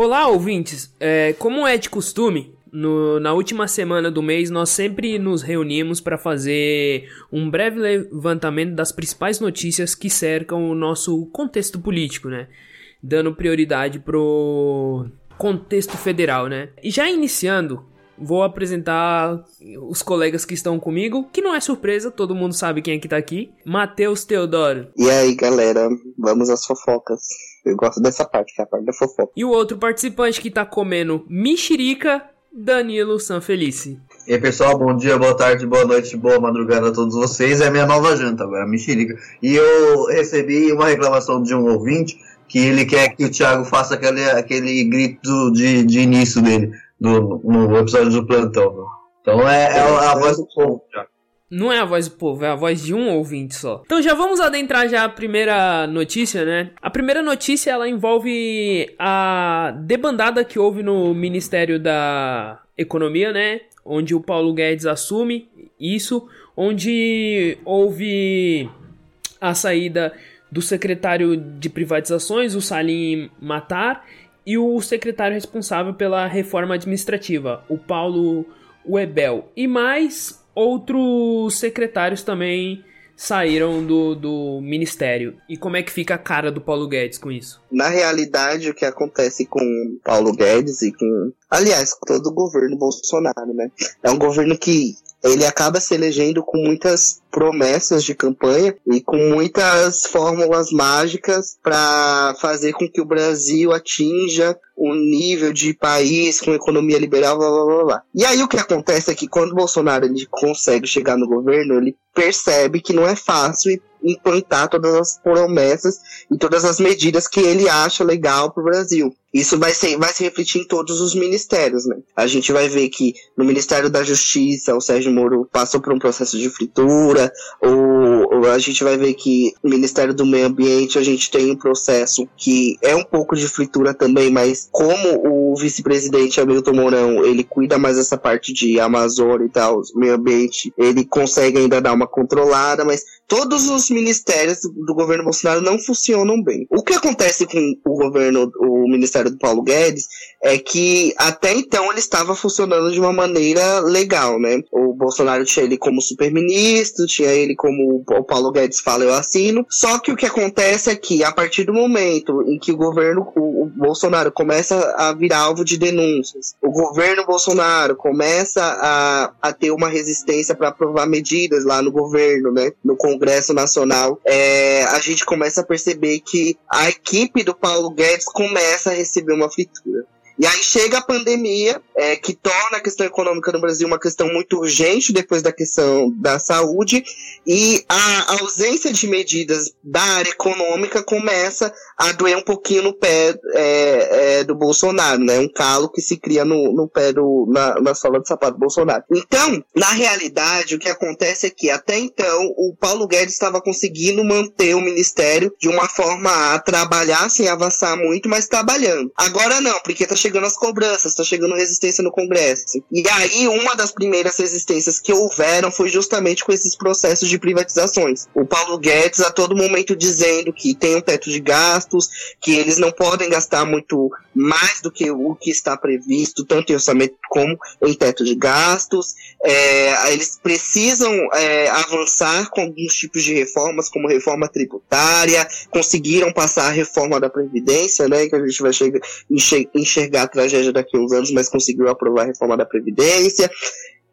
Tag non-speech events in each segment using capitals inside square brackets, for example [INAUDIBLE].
Olá, ouvintes! É, como é de costume, no, na última semana do mês nós sempre nos reunimos para fazer um breve levantamento das principais notícias que cercam o nosso contexto político, né? Dando prioridade pro contexto federal, né? E já iniciando, vou apresentar os colegas que estão comigo, que não é surpresa, todo mundo sabe quem é que tá aqui. Matheus Teodoro. E aí, galera, vamos às fofocas. Eu gosto dessa parte, que é a parte da fofoca. E o outro participante que tá comendo mexerica, Danilo Sanfelice. E aí, pessoal, bom dia, boa tarde, boa noite, boa madrugada a todos vocês. É a minha nova janta agora, mexerica. E eu recebi uma reclamação de um ouvinte que ele quer que o Thiago faça aquele, aquele grito de, de início dele no, no episódio do plantão. Então é, é a voz do povo, Thiago. Não é a voz do povo, é a voz de um ouvinte só. Então já vamos adentrar já a primeira notícia, né? A primeira notícia ela envolve a debandada que houve no Ministério da Economia, né? Onde o Paulo Guedes assume isso, onde houve a saída do secretário de privatizações, o Salim Matar, e o secretário responsável pela reforma administrativa, o Paulo Webel. E mais outros secretários também saíram do, do ministério. E como é que fica a cara do Paulo Guedes com isso? Na realidade, o que acontece com Paulo Guedes e com. Aliás, todo o governo Bolsonaro, né? É um governo que ele acaba se elegendo com muitas promessas de campanha e com muitas fórmulas mágicas para fazer com que o Brasil atinja um nível de país com economia liberal, blá, blá, blá, blá. E aí o que acontece é que quando o Bolsonaro ele consegue chegar no governo, ele percebe que não é fácil implantar todas as promessas e todas as medidas que ele acha legal para o Brasil. Isso vai, ser, vai se refletir em todos os ministérios, né? A gente vai ver que no Ministério da Justiça, o Sérgio Moro passou por um processo de fritura, ou, ou, a gente vai ver que no Ministério do Meio Ambiente a gente tem um processo que é um pouco de fritura também, mas como o vice-presidente Hamilton Mourão, ele cuida mais dessa parte de Amazônia e tal, meio ambiente, ele consegue ainda dar uma controlada, mas todos os ministérios do governo Bolsonaro não funcionam bem. O que acontece com o governo, o ministério do Paulo Guedes, é que até então ele estava funcionando de uma maneira legal, né? O Bolsonaro tinha ele como super-ministro, tinha ele como o Paulo Guedes fala, eu assino. Só que o que acontece é que a partir do momento em que o governo, o, o Bolsonaro começa a virar alvo de denúncias, o governo Bolsonaro começa a, a ter uma resistência para aprovar medidas lá no governo, né? No Congresso Nacional, é, a gente começa a perceber que a equipe do Paulo Guedes começa a receber uma fritura. E aí chega a pandemia, é, que torna a questão econômica no Brasil uma questão muito urgente depois da questão da saúde, e a ausência de medidas da área econômica começa a doer um pouquinho no pé é, é, do Bolsonaro, né? Um calo que se cria no, no pé do, na, na sola de sapato do Bolsonaro. Então, na realidade, o que acontece é que até então o Paulo Guedes estava conseguindo manter o ministério de uma forma a trabalhar sem avançar muito, mas trabalhando. Agora não, porque tá chegando as cobranças, tá chegando resistência no Congresso. E aí, uma das primeiras resistências que houveram foi justamente com esses processos de privatizações. O Paulo Guedes a todo momento dizendo que tem um teto de gastos, que eles não podem gastar muito mais do que o que está previsto, tanto em orçamento como em teto de gastos. É, eles precisam é, avançar com alguns tipos de reformas, como reforma tributária, conseguiram passar a reforma da Previdência, né, que a gente vai enxergar a tragédia daqui a uns anos, mas conseguiu aprovar a reforma da Previdência.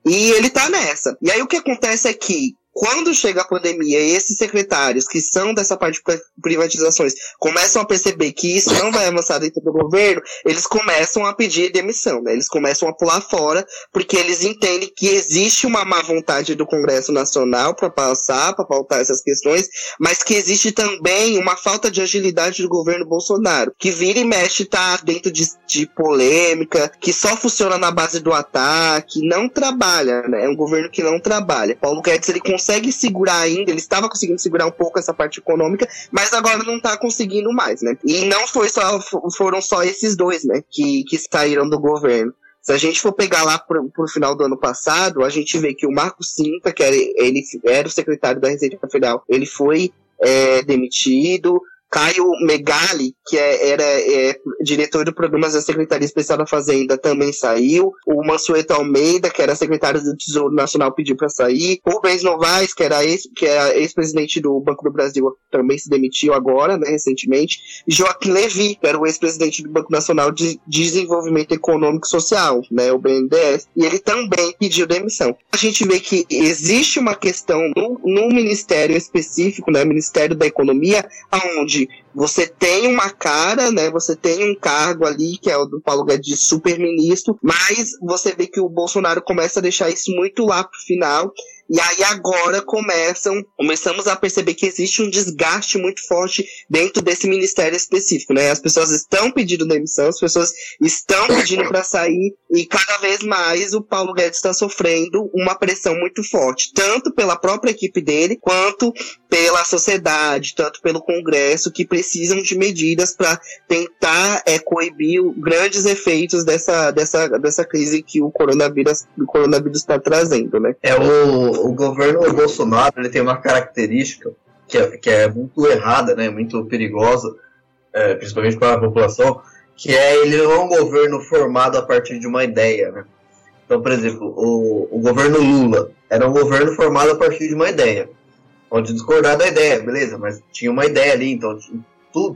E ele tá nessa. E aí o que acontece é que quando chega a pandemia e esses secretários que são dessa parte de privatizações começam a perceber que isso não vai avançar dentro do governo, eles começam a pedir demissão, né? Eles começam a pular fora, porque eles entendem que existe uma má vontade do Congresso Nacional para passar, para pautar essas questões, mas que existe também uma falta de agilidade do governo Bolsonaro, que vira e mexe tá dentro de, de polêmica, que só funciona na base do ataque, não trabalha, né? É um governo que não trabalha. Paulo Guedes ele consegue consegue segurar ainda, ele estava conseguindo segurar um pouco essa parte econômica, mas agora não está conseguindo mais, né? E não foi só, foram só esses dois, né, que, que saíram do governo. Se a gente for pegar lá pro, pro final do ano passado, a gente vê que o Marco Sinta, que era, ele era o secretário da Receita Federal, ele foi é, demitido, Caio Megali, que é, era é, diretor do programa da Secretaria Especial da Fazenda, também saiu. O Mansueto Almeida, que era secretário do Tesouro Nacional, pediu para sair. O Rubens Novaes, que era é ex-presidente do Banco do Brasil, também se demitiu agora, né, recentemente. Joaquim Levy, que era o ex-presidente do Banco Nacional de Desenvolvimento Econômico e Social, né, o BNDES, e ele também pediu demissão. A gente vê que existe uma questão no, no ministério específico, né, Ministério da Economia, você tem uma cara, né? Você tem um cargo ali, que é o do Paulo Guedes de super-ministro, mas você vê que o Bolsonaro começa a deixar isso muito lá pro final e aí agora começam, começamos a perceber que existe um desgaste muito forte dentro desse ministério específico, né? As pessoas estão pedindo demissão, as pessoas estão pedindo para sair e cada vez mais o Paulo Guedes está sofrendo uma pressão muito forte, tanto pela própria equipe dele quanto pela sociedade, tanto pelo Congresso, que precisam de medidas para tentar é, coibir grandes efeitos dessa, dessa, dessa crise que o coronavírus está trazendo, né? É o o governo Bolsonaro ele tem uma característica que é, que é muito errada, né, muito perigosa, é, principalmente para a população, que é ele não é um governo formado a partir de uma ideia, né? Então, por exemplo, o, o governo Lula era um governo formado a partir de uma ideia. Pode discordar da ideia, beleza, mas tinha uma ideia ali, então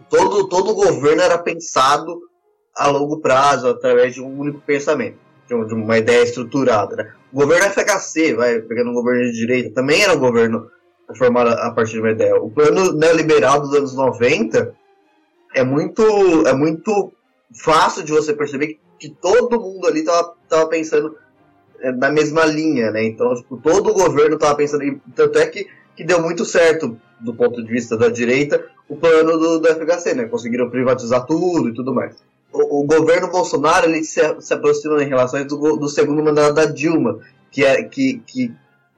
todo, todo o governo era pensado a longo prazo, através de um único pensamento, de uma ideia estruturada. Né? O governo FHC, vai, pegando um governo de direita, também era um governo formado a partir de uma ideia. O plano neoliberal dos anos 90 é muito, é muito fácil de você perceber que, todo mundo ali estava tava pensando é, na mesma linha, né? Então, tipo, todo o governo estava pensando, e tanto é que, que deu muito certo do ponto de vista da direita o plano do, do FHC, né? Conseguiram privatizar tudo e tudo mais o, governo Bolsonaro ele se, se aproxima em relações do, do segundo mandato da Dilma, que, é, que, que,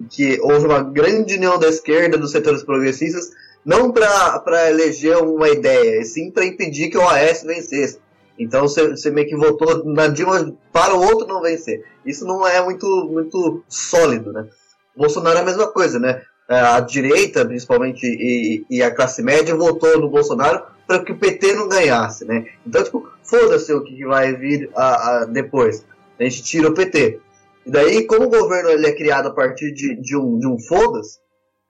que houve uma grande união da esquerda, dos setores progressistas, não para eleger uma ideia, e sim para impedir que o AS vencesse. Então você meio que votou na Dilma para o outro não vencer. Isso não é muito, muito sólido, né? Bolsonaro é a mesma coisa, né? A direita, principalmente, e, e a classe média votou no Bolsonaro para que o PT não ganhasse, né? Então, tipo, foda-se o que vai vir a, a, depois. A gente tira o PT. E daí, como o governo ele é criado a partir de, de um, de um foda-se,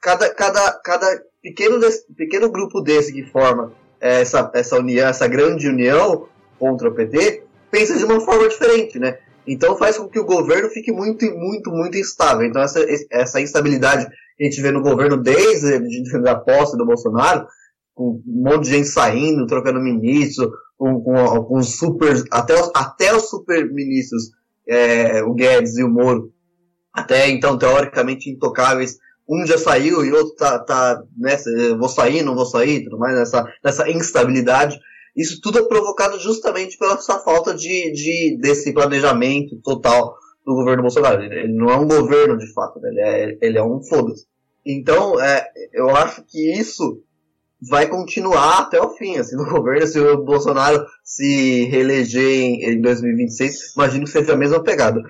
cada, cada, cada pequeno, pequeno grupo desse que forma essa, essa união, essa grande união contra o PT, pensa de uma forma diferente, né? Então faz com que o governo fique muito, muito, muito instável. Então essa, essa instabilidade que a gente vê no governo desde a posse do Bolsonaro, com um monte de gente saindo, trocando ministro, com, com, com super, até até os super ministros, é, o Guedes e o Moro, até então teoricamente intocáveis, um já saiu e outro tá, tá nessa, vou sair, não vou sair, tudo mais, nessa, nessa instabilidade. Isso tudo é provocado justamente pela essa falta de, de desse planejamento total do governo Bolsonaro. Ele não é um governo de fato, né? ele, é, ele é um foda-se. Então, é, eu acho que isso vai continuar até o fim, assim, no [LAUGHS] governo, se o Bolsonaro se reeleger em, em 2026, imagino que seja a mesma pegada.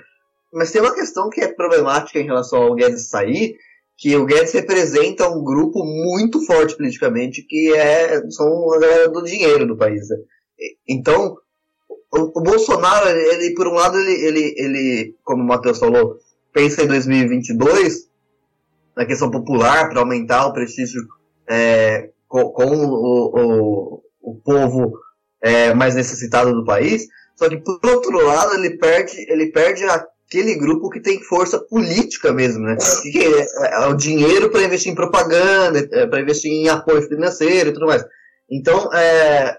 Mas tem uma questão que é problemática em relação ao Guedes sair, que o Guedes representa um grupo muito forte politicamente, que é, são a galera do dinheiro do país. Né? Então, o, o, Bolsonaro, ele, por um lado, ele, ele, ele como o Matheus falou, pensa em 2022, na questão popular, para aumentar o prestígio é, com, com o, o, o, povo é, mais necessitado do país. Só que, por outro lado, ele perde, ele perde aquele grupo que tem força política mesmo, né? Que é, é o dinheiro para investir em propaganda, é, para investir em apoio financeiro e tudo mais. Então, é,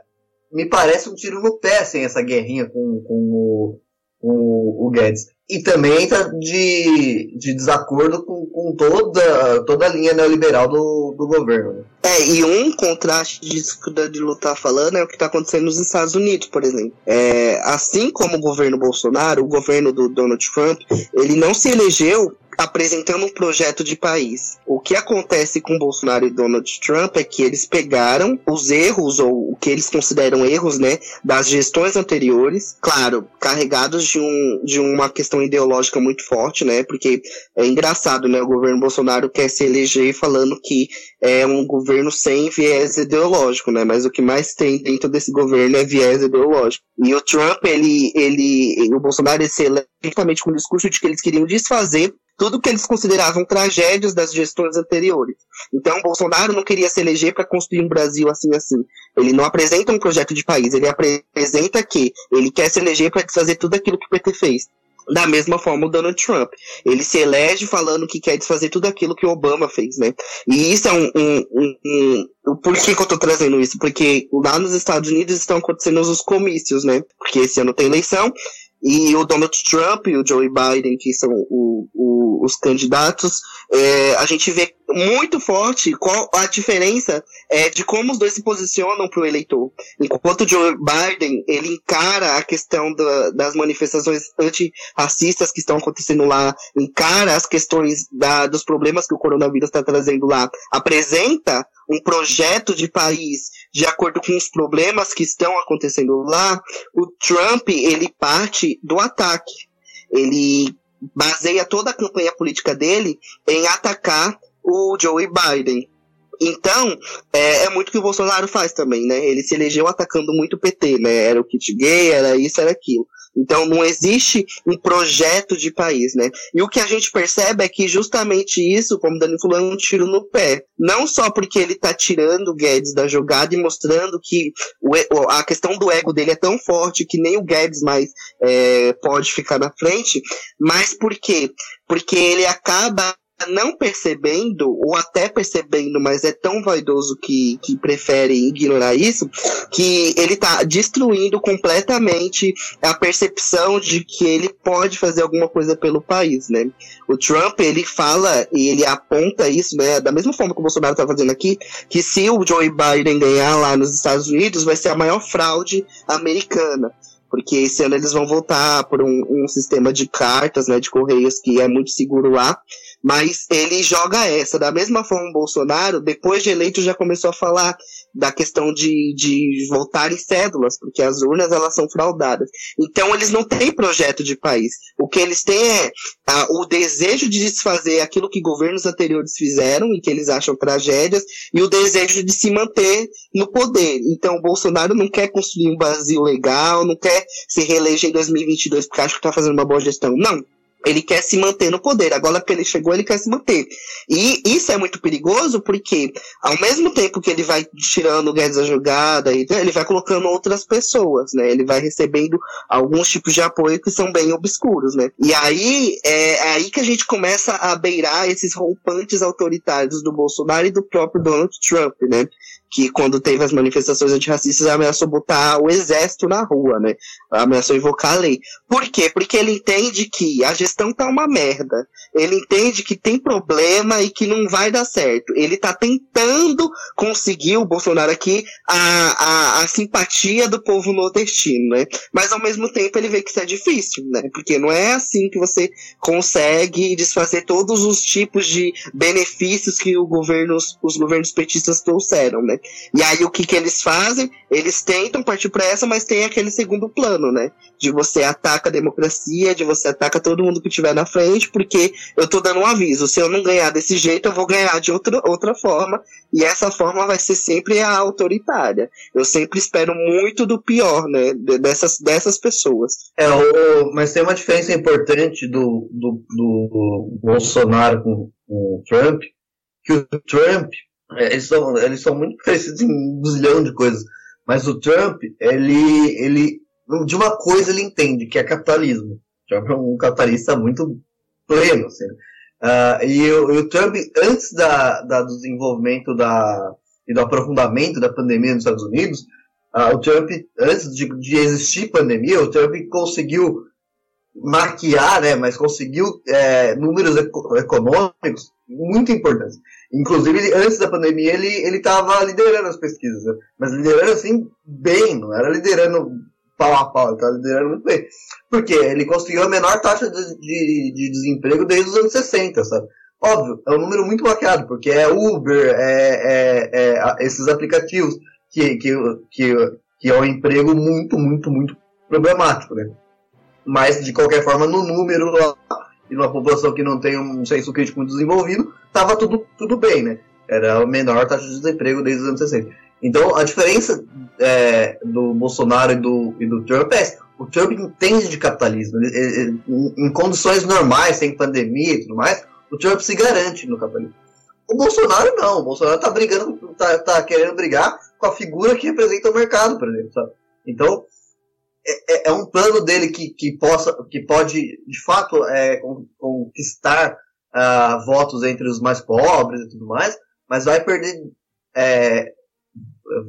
me parece um tiro no pé, assim, essa guerrinha com, com o, o, o Guedes. E também está de, de desacordo com, com toda, toda a linha neoliberal do, do governo. Né? É, e um contraste disso que o Danilo tá falando é o que está acontecendo nos Estados Unidos, por exemplo. É, assim como o governo Bolsonaro, o governo do Donald Trump, ele não se elegeu apresentando um projeto de país. O que acontece com Bolsonaro e Donald Trump é que eles pegaram os erros, ou o que eles consideram erros, né, das gestões anteriores, claro, carregados de, um, de uma questão ideológica muito forte, né, porque é engraçado, né, o governo Bolsonaro quer se eleger falando que é um governo sem viés ideológico, né, mas o que mais tem dentro desse governo é viés ideológico. E o Trump, ele, ele, o Bolsonaro, ele se elege justamente com o discurso de que eles queriam desfazer tudo que eles consideravam tragédias das gestões anteriores. Então, Bolsonaro não queria se eleger para construir um Brasil assim assim. Ele não apresenta um projeto de país, ele apresenta que ele quer se eleger para desfazer tudo aquilo que o PT fez. Da mesma forma, o Donald Trump. Ele se elege falando que quer desfazer tudo aquilo que o Obama fez, né? E isso é um. um, um, um por que, que eu tô trazendo isso? Porque lá nos Estados Unidos estão acontecendo os comícios, né? Porque esse ano tem eleição e o Donald Trump e o Joe Biden, que são o, o, os candidatos, é, a gente vê muito forte qual a diferença é, de como os dois se posicionam para o eleitor. Enquanto o Joe Biden ele encara a questão da, das manifestações antirracistas que estão acontecendo lá, encara as questões da, dos problemas que o coronavírus está trazendo lá, apresenta um projeto de país de acordo com os problemas que estão acontecendo lá, o Trump ele parte do ataque. Ele baseia toda a campanha política dele em atacar o Joe Biden. Então, é, é, muito o que o Bolsonaro faz também, né? Ele se elegeu atacando muito o PT, né? Era o kit gay, era isso, era aquilo. Então não existe um projeto de país, né? E o que a gente percebe é que justamente isso, como o Dani falou, é um tiro no pé. Não só porque ele tá tirando o Guedes da jogada e mostrando que o, a questão do ego dele é tão forte que nem o Guedes mais é, pode ficar na frente, mas por quê? Porque ele acaba não percebendo, ou até percebendo, mas é tão vaidoso que, que prefere ignorar isso, que ele está destruindo completamente a percepção de que ele pode fazer alguma coisa pelo país, né? O Trump, ele fala e ele aponta isso, né, da mesma forma que o Bolsonaro está fazendo aqui, que se o Joe Biden ganhar lá nos Estados Unidos, vai ser a maior fraude americana. Porque esse ano eles vão voltar por um, um, sistema de cartas, né, de correios que é muito seguro lá, mas ele joga essa. Da mesma forma, o Bolsonaro, depois de eleito, já começou a falar da questão de, de voltar em cédulas, porque as urnas elas são fraudadas. Então eles não têm projeto de país. O que eles têm é a, o desejo de desfazer aquilo que governos anteriores fizeram e que eles acham tragédias, e o desejo de se manter no poder. Então o Bolsonaro não quer construir um Brasil legal, não quer se reeleger em 2022 porque acha que está fazendo uma boa gestão. Não ele quer se manter no poder. Agora que ele chegou, ele quer se manter. E isso é muito perigoso porque, ao mesmo tempo que ele vai tirando o Guedes da jogada, ele vai colocando outras pessoas, né? Ele vai recebendo alguns tipos de apoio que são bem obscuros, né? E aí é, é aí que a gente começa a beirar esses rompantes autoritários do Bolsonaro e do próprio Donald Trump, né? Que quando teve as manifestações antirracistas ameaçou botar o exército na rua, né? Ameaçou invocar a lei. Por quê? Porque ele entende que a gestão tá uma merda. Ele entende que tem problema e que não vai dar certo. Ele tá tentando conseguir, o Bolsonaro aqui, a, a, a simpatia do povo nordestino, né? Mas ao mesmo tempo ele vê que isso é difícil, né? Porque não é assim que você consegue desfazer todos os tipos de benefícios que o governo, os governos petistas trouxeram, né? E aí o que que eles fazem? Eles tentam partir para essa, mas tem aquele segundo plano, né? De você ataca a democracia, de você ataca todo mundo que estiver na frente, porque eu tô dando um aviso, se eu não ganhar desse jeito, eu vou ganhar de outra, outra forma, e essa forma vai ser sempre a autoritária. Eu sempre espero muito do pior, né? Dessas, dessas pessoas. É, o, mas tem uma diferença importante do, do, do Bolsonaro com, com o Trump, que o Trump eles, são, eles são muito [LAUGHS] parecidos em um zilhão de coisas. Mas o Trump, ele, ele. De uma coisa ele entende, que é capitalismo. O Trump é um capitalista muito pleno. Assim. Uh, e, o, e, o, Trump, antes da, da, do desenvolvimento da, e do aprofundamento da pandemia nos Estados Unidos, uh, o Trump, antes de, de existir pandemia, o Trump conseguiu maquiar, né, mas conseguiu é, números econômicos muito importantes. Inclusive, antes da pandemia, ele estava liderando as pesquisas, né? mas liderando assim bem, não era liderando pau a pau, ele tá liderando muito bem. Porque ele conseguiu a menor taxa de, de, de desemprego desde os anos 60, sabe? Óbvio, é um número muito maquiado, porque é Uber, é, é, é esses aplicativos que, que, que, que é um emprego muito, muito, muito problemático, né? Mas, de qualquer forma, no número lá, e numa população que não tem um senso crítico muito desenvolvido, estava tudo, tudo bem, né? Era a menor taxa de desemprego desde os anos 60. Então, a diferença é, do Bolsonaro e do, e do Trump é o Trump entende de capitalismo. Ele, ele, em condições normais, sem pandemia e tudo mais, o Trump se garante no capitalismo. O Bolsonaro não. O Bolsonaro está brigando, tá, tá querendo brigar com a figura que representa o mercado, por exemplo. Sabe? Então, é, é, é, um plano dele que, que, possa, que pode, de fato, é, conquistar uh, votos entre os mais pobres e tudo mais, mas vai perder é,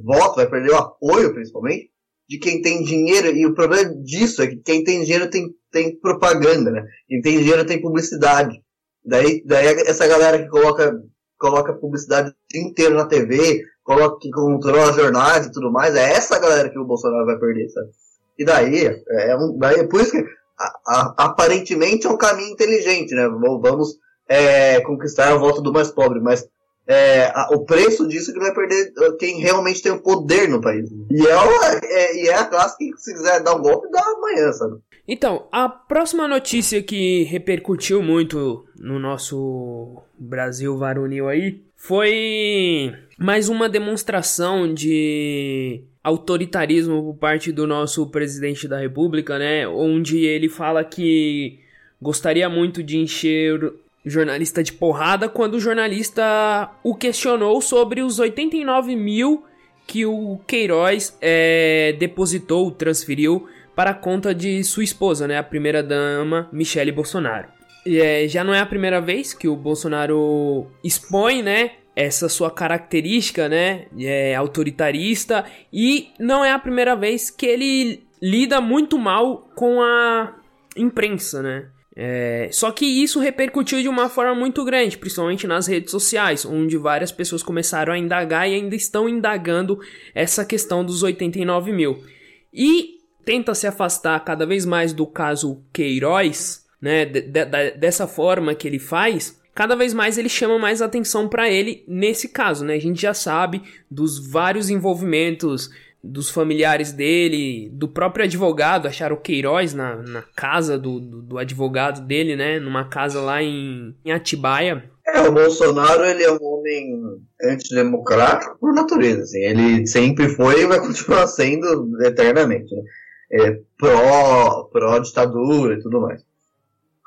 voto, vai perder o apoio, principalmente, de quem tem dinheiro. E o problema disso é que quem tem dinheiro tem, tem propaganda, né? Quem tem dinheiro tem publicidade. Daí, daí essa galera que coloca, coloca publicidade inteiro na TV, coloca que controla jornais e tudo mais, é essa galera que o Bolsonaro vai perder, sabe? E daí, é, é um, daí por isso que a, a, aparentemente é um caminho inteligente, né? Vamos é, conquistar a volta do mais pobre, mas é, a, o preço disso é que vai perder uh, quem realmente tem o poder no país. E é, é, e é a classe que, se quiser dar um golpe, dá amanhã, sabe? Então, a próxima notícia que repercutiu muito no nosso Brasil varonil aí foi mais uma demonstração de autoritarismo por parte do nosso presidente da República, né? Onde ele fala que gostaria muito de encher jornalista de porrada quando o jornalista o questionou sobre os 89 mil que o Queiroz é, depositou, transferiu para a conta de sua esposa, né? A primeira dama Michele Bolsonaro. E, é, já não é a primeira vez que o Bolsonaro expõe, né? Essa sua característica, né, é autoritarista e não é a primeira vez que ele lida muito mal com a imprensa, né? É, só que isso repercutiu de uma forma muito grande, principalmente nas redes sociais, onde várias pessoas começaram a indagar e ainda estão indagando essa questão dos 89 mil. E tenta se afastar cada vez mais do caso Queiroz, né? De, de, dessa forma que ele faz, cada vez mais ele chama mais atenção para ele nesse caso, né? A gente já sabe dos vários envolvimentos dos familiares dele, do próprio advogado, acharam o Queiroz na, na casa do, do, do, advogado dele, né? Numa casa lá em, em Atibaia. É, o Bolsonaro, ele é um homem antidemocrático por natureza, assim. Ele sempre foi e vai continuar sendo eternamente, né? É, pró, pró e tudo mais.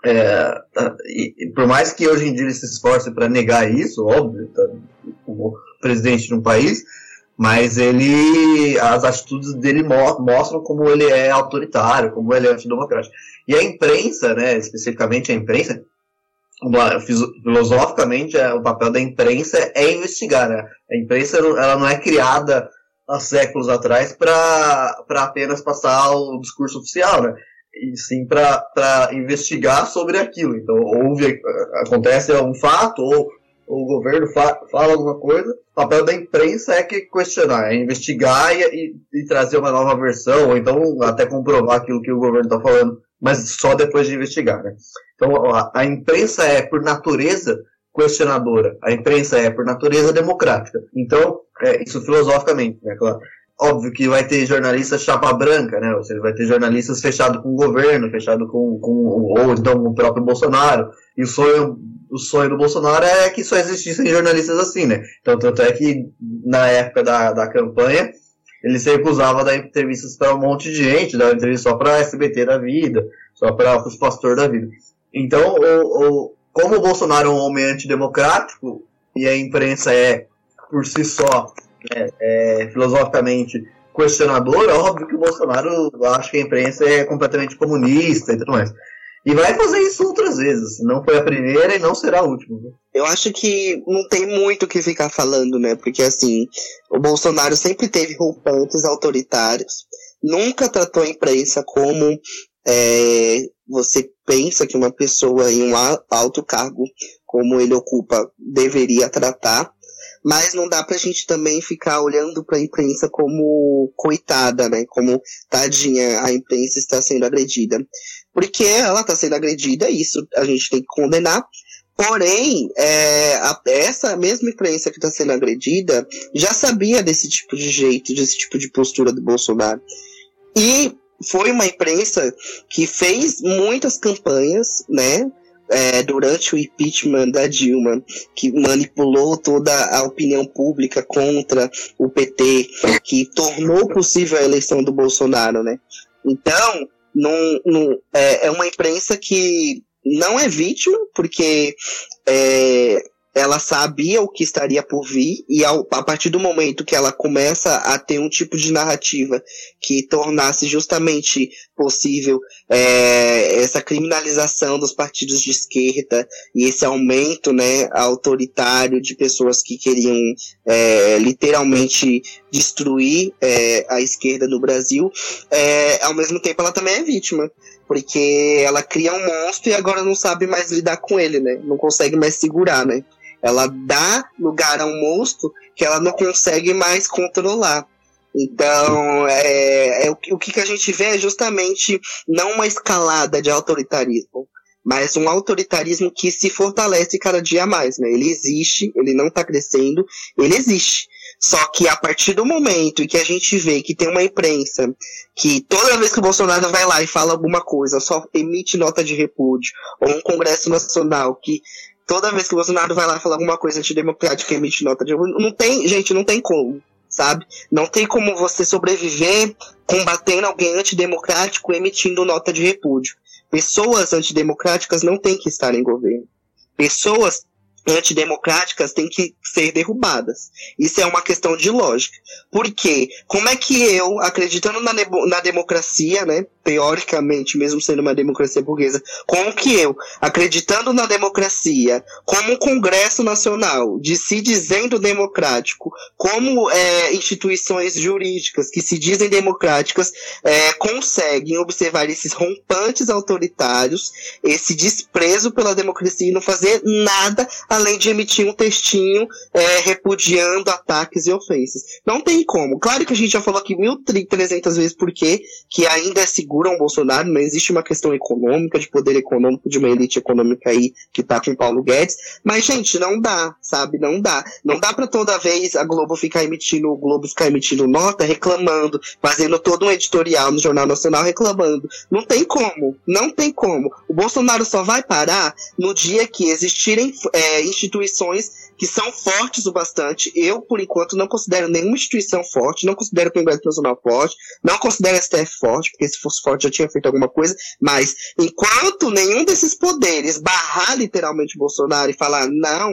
É, tá, e, por mais que hoje em dia ele se esforce para negar isso, óbvio, tá, como presidente de um país, mas ele, as atitudes dele mo mostram como ele é autoritário, como ele é antidemocrático. E a imprensa, né, especificamente a imprensa, filosoficamente, é, o papel da imprensa é investigar, né? A imprensa ela não é criada há séculos atrás para apenas passar o discurso oficial, né? E sim para investigar sobre aquilo. Então, houve, acontece um fato, ou, ou o governo fa, fala alguma coisa, o papel da imprensa é que questionar, é investigar e, e, e, trazer uma nova versão, ou então até comprovar aquilo que o governo está falando, mas só depois de investigar. Né? Então, a, a imprensa é, por natureza, questionadora. A imprensa é, por natureza, democrática. Então, é, isso filosoficamente, né, claro óbvio que vai ter jornalistas chapa branca, né? Ou seja, vai ter jornalistas fechado com o governo, fechado com, com ou então com o próprio Bolsonaro. E o sonho, o sonho do Bolsonaro é que só existissem jornalistas assim, né? Então, tanto é que na época da, da campanha, ele se recusava a dar entrevistas para um monte de gente, dar entrevista só para SBT da vida, só para os pastores da vida. Então, o, o, como o Bolsonaro é um homem antidemocrático e a imprensa é, por si só, é, é, filosoficamente questionador, óbvio que o Bolsonaro acha que a imprensa é completamente comunista e tudo mais. E vai fazer isso outras vezes. Não foi a primeira e não será a última. Eu acho que não tem muito o que ficar falando, né? Porque assim, o Bolsonaro sempre teve rompantes autoritários, nunca tratou a imprensa como é, você pensa que uma pessoa em um alto cargo como ele ocupa deveria tratar. Mas não dá pra gente também ficar olhando pra imprensa como coitada, né? Como tadinha, a imprensa está sendo agredida. Porque ela está sendo agredida, isso a gente tem que condenar, Porém, é, a, essa mesma imprensa que está sendo agredida já sabia desse tipo de jeito, desse tipo de postura do Bolsonaro. E foi uma imprensa que fez muitas campanhas, né? É, durante o impeachment da Dilma, que manipulou toda a opinião pública contra o PT, que tornou possível a eleição do Bolsonaro, né? Então, num, num, é, é uma imprensa que não é vítima, porque é, ela sabia o que estaria por vir, e ao, a partir do momento que ela começa a ter um tipo de narrativa que tornasse justamente possível é, essa criminalização dos partidos de esquerda e esse aumento né, autoritário de pessoas que queriam é, literalmente destruir é, a esquerda no Brasil, é, ao mesmo tempo ela também é vítima porque ela cria um monstro e agora não sabe mais lidar com ele, né? Não consegue mais segurar, né? Ela dá lugar a um monstro que ela não consegue mais controlar. Então, é, é o, o que a gente vê é justamente não uma escalada de autoritarismo, mas um autoritarismo que se fortalece cada dia mais, né? Ele existe, ele não está crescendo, ele existe. Só que a partir do momento em que a gente vê que tem uma imprensa que toda vez que o Bolsonaro vai lá e fala alguma coisa, só emite nota de repúdio, ou um Congresso Nacional que toda vez que o Bolsonaro vai lá falar alguma coisa antidemocrática emite nota de repúdio, não tem, gente, não tem como, sabe? Não tem como você sobreviver combatendo alguém antidemocrático emitindo nota de repúdio. Pessoas antidemocráticas não têm que estar em governo. Pessoas antidemocráticas têm que ser derrubadas. Isso é uma questão de lógica. Porque como é que eu, acreditando na, na democracia, né, teoricamente, mesmo sendo uma democracia burguesa, como que eu, acreditando na democracia, como o Congresso Nacional, de se dizendo democrático, como é, instituições jurídicas que se dizem democráticas, é, conseguem observar esses rompantes autoritários, esse desprezo pela democracia e não fazer nada além de emitir um textinho é, repudiando ataques e ofensas. Não tem como. Claro que a gente já falou aqui 1.300 vezes por que ainda é seguro um Bolsonaro, não existe uma questão econômica, de poder econômico, de uma elite econômica aí que tá com Paulo Guedes, mas, gente, não dá, sabe? Não dá. Não dá para toda vez a Globo ficar emitindo, o Globo ficar emitindo nota, reclamando, fazendo todo um editorial no Jornal Nacional reclamando. Não tem como. Não tem como. O Bolsonaro só vai parar no dia que existirem é, instituições que são fortes o bastante. Eu, por enquanto, não considero nenhuma instituição forte, não considero o Congresso Nacional forte, não considero a STF forte, porque se fosse forte já tinha feito alguma coisa, mas enquanto nenhum desses poderes barrar literalmente Bolsonaro e falar não,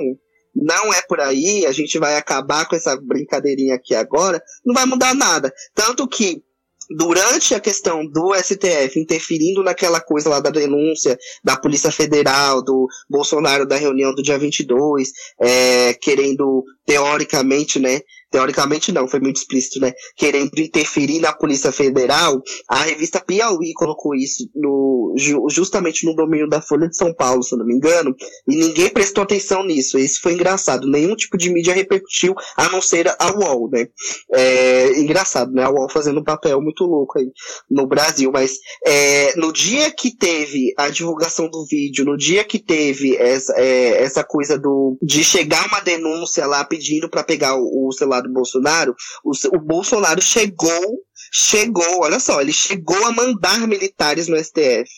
não é por aí, a gente vai acabar com essa brincadeirinha aqui agora, não vai mudar nada. Tanto que durante a questão do STF interferindo naquela coisa lá da denúncia da Polícia Federal, do Bolsonaro da reunião do dia 22, é, querendo, teoricamente, né, teoricamente não, foi muito explícito, né? Querendo interferir na Polícia Federal, a revista Piauí colocou isso no, justamente no domínio da Folha de São Paulo, se eu não me engano, e ninguém prestou atenção nisso. Isso foi engraçado. Nenhum tipo de mídia repercutiu, a não ser a UOL, né? É, engraçado, né? A UOL fazendo um papel muito louco aí no Brasil, mas é, no dia que teve a divulgação do vídeo, no dia que teve essa, é, essa coisa do de chegar uma denúncia lá pedindo para pegar o, o celular do Bolsonaro, o, o Bolsonaro chegou, chegou, olha só, ele chegou a mandar militares no STF.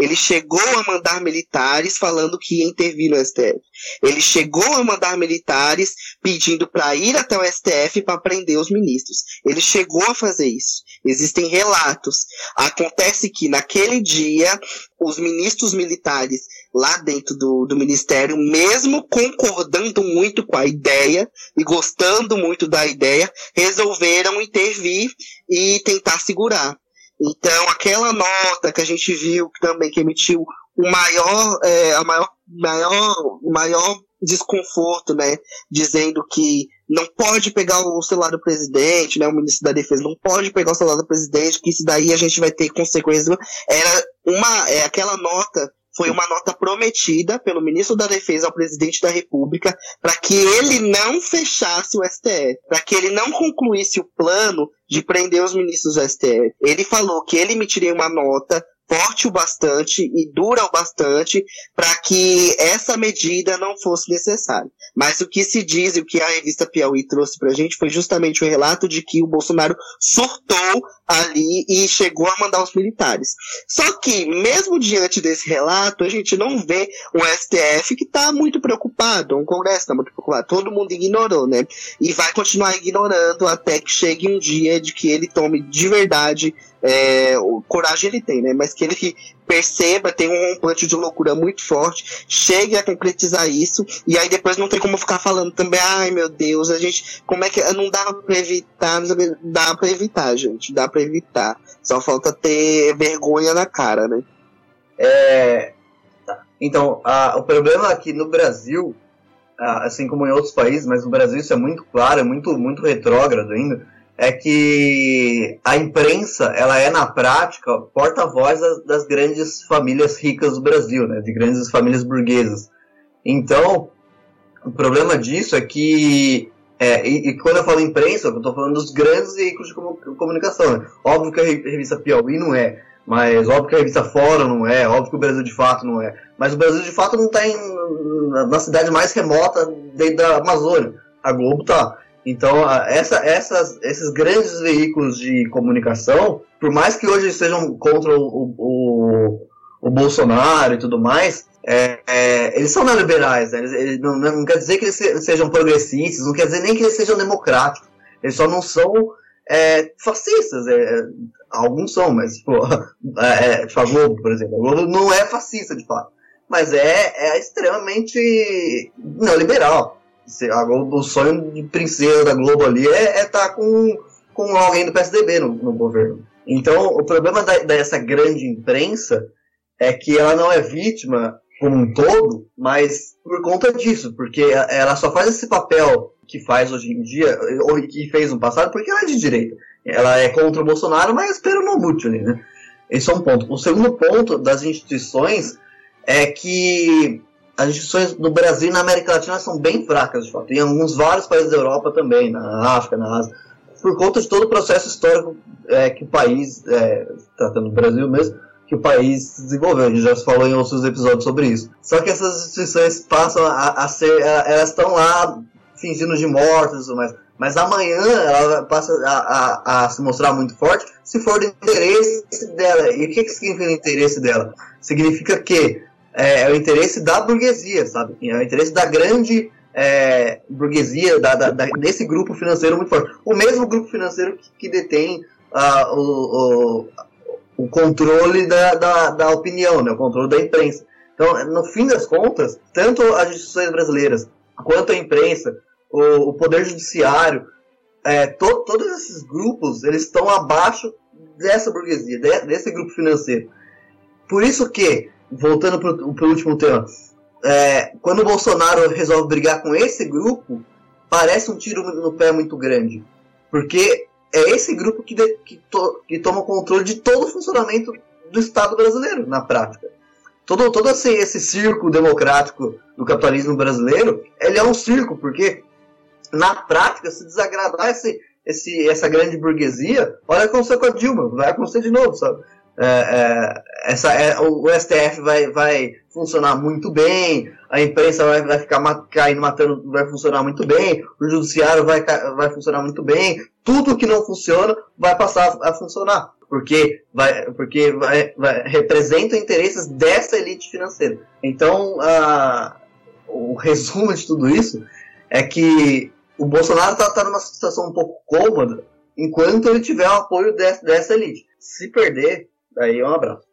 Ele chegou a mandar militares falando que ia intervir no STF. Ele chegou a mandar militares pedindo para ir até o STF para prender os ministros. Ele chegou a fazer isso. Existem relatos. Acontece que naquele dia os ministros militares lá dentro do, do ministério, mesmo concordando muito com a ideia e gostando muito da ideia, resolveram intervir e tentar segurar. Então, aquela nota que a gente viu também que emitiu o maior, é, a maior, maior, maior desconforto, né, dizendo que não pode pegar o celular do presidente, né, o ministro da defesa não pode pegar o celular do presidente, que isso daí a gente vai ter consequências. Era uma, é, aquela nota foi uma nota prometida pelo ministro da Defesa ao presidente da República para que ele não fechasse o STF, para que ele não concluísse o plano de prender os ministros do STF. Ele falou que ele emitiria uma nota forte o bastante e dura o bastante para que essa medida não fosse necessária. Mas o que se diz e o que a revista Piauí trouxe para a gente foi justamente o relato de que o Bolsonaro surtou ali e chegou a mandar os militares. Só que, mesmo diante desse relato, a gente não vê um STF que está muito preocupado, um Congresso está muito preocupado. Todo mundo ignorou, né? E vai continuar ignorando até que chegue um dia de que ele tome de verdade é, coragem ele tem, né? Mas que ele perceba, tem um rompante de loucura muito forte, chegue a concretizar isso, e aí depois não tem como ficar falando também, ai meu Deus, a gente, como é que, não dá pra evitar, dá pra evitar, gente, dá pra evitar. Só falta ter vergonha na cara, né? É, tá. então, a, o problema aqui no Brasil, assim como em outros países, mas no Brasil isso é muito claro, é muito, muito retrógrado ainda, é que a imprensa ela é na prática porta-voz das, das, grandes famílias ricas do Brasil, né, de grandes famílias burguesas. Então, o problema disso é que é, e, e, quando eu falo imprensa, eu estou falando dos grandes veículos de comunicação. Né? Óbvio que a revista Piauí não é, mas óbvio que a revista Fórum não é, óbvio que o Brasil de fato não é. Mas o Brasil de fato não está na cidade mais remota dentro da Amazônia. A Globo está. Então, essa, essas, esses grandes veículos de comunicação, por mais que hoje sejam contra o, o, o Bolsonaro e tudo mais, é, é, eles são neoliberais, né? eles, eles não, não, quer dizer que eles sejam progressistas, não quer dizer nem que eles sejam democráticos, eles só não são é, fascistas, é, alguns são, mas [LAUGHS] é, tipo a Globo, por exemplo, a Globo não é fascista de fato, mas é, é extremamente neoliberal a Globo, o sonho de princesa da Globo ali é estar tá com, com alguém do PSDB no, no governo. Então, o problema da, dessa grande imprensa é que ela não é vítima como um todo, mas por conta disso, porque ela só faz esse papel que faz hoje em dia, ou que fez no passado, porque ela é de direita. Ela é contra o Bolsonaro, mas pelo não mútil, né? Esse é um ponto. O segundo ponto das instituições é que as instituições no Brasil e na América Latina são bem fracas, de fato. Em alguns vários países da Europa também, na África, na Ásia, por conta de todo o processo histórico é, que o país, é, tratando do Brasil mesmo, que o país desenvolveu. A gente já falou em outros episódios sobre isso. Só que essas instituições passam a, a ser, elas estão lá fingindo de mortas e tudo mais. Mas amanhã ela passa a, a, a, se mostrar muito forte se for do interesse dela. E o que, que significa o interesse dela? Significa que é, é, o interesse da burguesia, sabe? É o interesse da grande é, burguesia, da, da, da, desse grupo financeiro muito forte. O mesmo grupo financeiro que, que detém uh, o, o, o, controle da, da, da, opinião, né? o controle da imprensa. Então, no fim das contas, tanto as instituições brasileiras quanto a imprensa, o, o poder judiciário, é, to, todos esses grupos, eles estão abaixo dessa burguesia, de, desse grupo financeiro. Por isso que voltando para o último tema, é, quando o Bolsonaro resolve brigar com esse grupo, parece um tiro no pé muito grande. Porque é esse grupo que, de, que, to, que toma controle de todo o funcionamento do Estado brasileiro, na prática. Todo, todo esse, esse circo democrático do capitalismo brasileiro, ele é um circo, porque na prática, se desagradar esse, esse, essa grande burguesia, olha aconteceu com a Dilma, vai acontecer de novo, sabe? É, é, essa, é, o, STF vai, vai funcionar muito bem, a imprensa vai, vai ficar caindo, matando, vai funcionar muito bem, o judiciário vai, vai funcionar muito bem, tudo que não funciona vai passar a funcionar, porque, vai, porque vai, vai, representa interesses dessa elite financeira. Então, a, o [LAUGHS] resumo de tudo isso é que o Bolsonaro está tá numa situação um pouco cômoda enquanto ele tiver o apoio dessa elite. Se perder, Daí um abraço.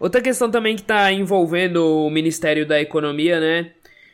Outra questão também que está envolvendo o Ministério da Economia, né?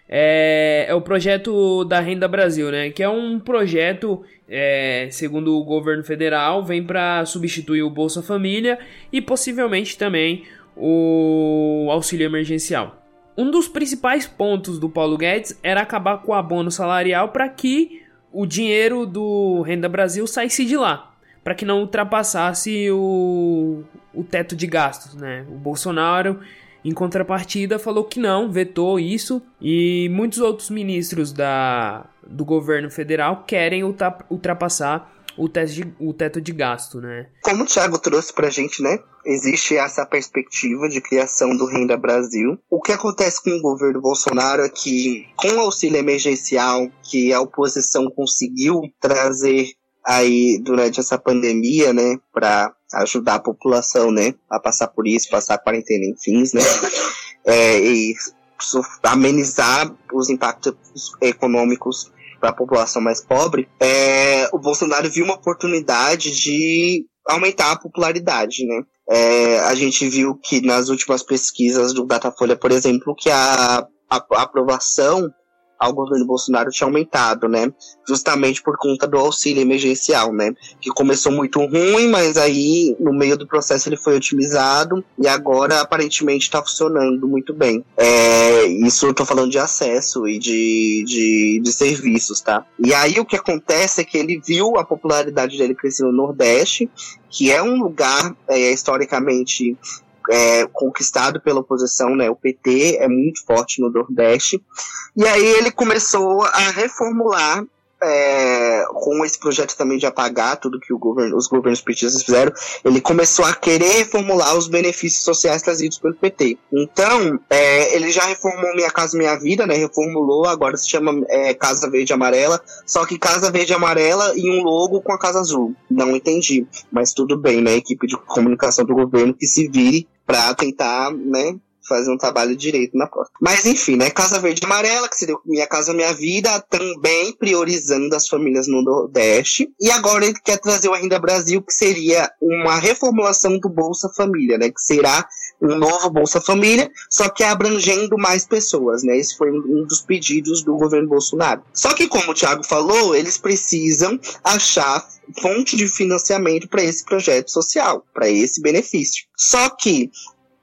É, é, o projeto da Renda Brasil, né? Que é um projeto, é, segundo o governo federal, vem para substituir o Bolsa Família e possivelmente também o auxílio emergencial. Um dos principais pontos do Paulo Guedes era acabar com o abono salarial para que o dinheiro do Renda Brasil saísse de lá para que não ultrapassasse o, o teto de gastos, né? O Bolsonaro, em contrapartida, falou que não, vetou isso e muitos outros ministros da, do governo federal querem ultrapassar o, de, o teto de gasto, né? Como o Thiago trouxe pra gente, né? Existe essa perspectiva de criação do Renda Brasil. O que acontece com o governo Bolsonaro é que, com o auxílio emergencial que a oposição conseguiu trazer aí durante essa pandemia, né, para ajudar a população, né, a passar por isso, passar a quarentena, enfim, né, é, e amenizar os impactos econômicos para a população mais pobre, é, o Bolsonaro viu uma oportunidade de aumentar a popularidade, né? É, a gente viu que nas últimas pesquisas do Datafolha, por exemplo, que a, a, a aprovação ao governo Bolsonaro tinha aumentado, né? Justamente por conta do auxílio emergencial, né? Que começou muito ruim, mas aí no meio do processo ele foi otimizado e agora aparentemente está funcionando muito bem. É, isso eu tô falando de acesso e de, de, de serviços, tá? E aí o que acontece é que ele viu a popularidade dele crescer no Nordeste, que é um lugar é, historicamente é, conquistado pela oposição, né? O PT é muito forte no Nordeste. E aí ele começou a reformular é, com esse projeto também de apagar tudo que governo, os governos petistas fizeram, ele começou a querer reformular os benefícios sociais trazidos pelo PT. Então, é, ele já reformou Minha Casa Minha Vida, né? Reformulou, agora se chama é, Casa Verde Amarela, só que Casa Verde Amarela e um logo com a Casa Azul. Não entendi, mas tudo bem, né? Equipe de comunicação do governo que se vire para tentar, né, fazer um trabalho direito na próxima. Mas enfim, né? Casa Verde e Amarela, que seria Minha Casa Minha Vida, também priorizando as famílias no Nordeste. E agora ele quer trazer o Ainda Brasil, que seria uma reformulação do Bolsa Família, né? Que será um novo Bolsa Família, só que abrangendo mais pessoas, né? Esse foi um dos pedidos do governo Bolsonaro. Só que, como o Thiago falou, eles precisam achar fonte de financiamento para esse projeto social, para esse benefício. Só que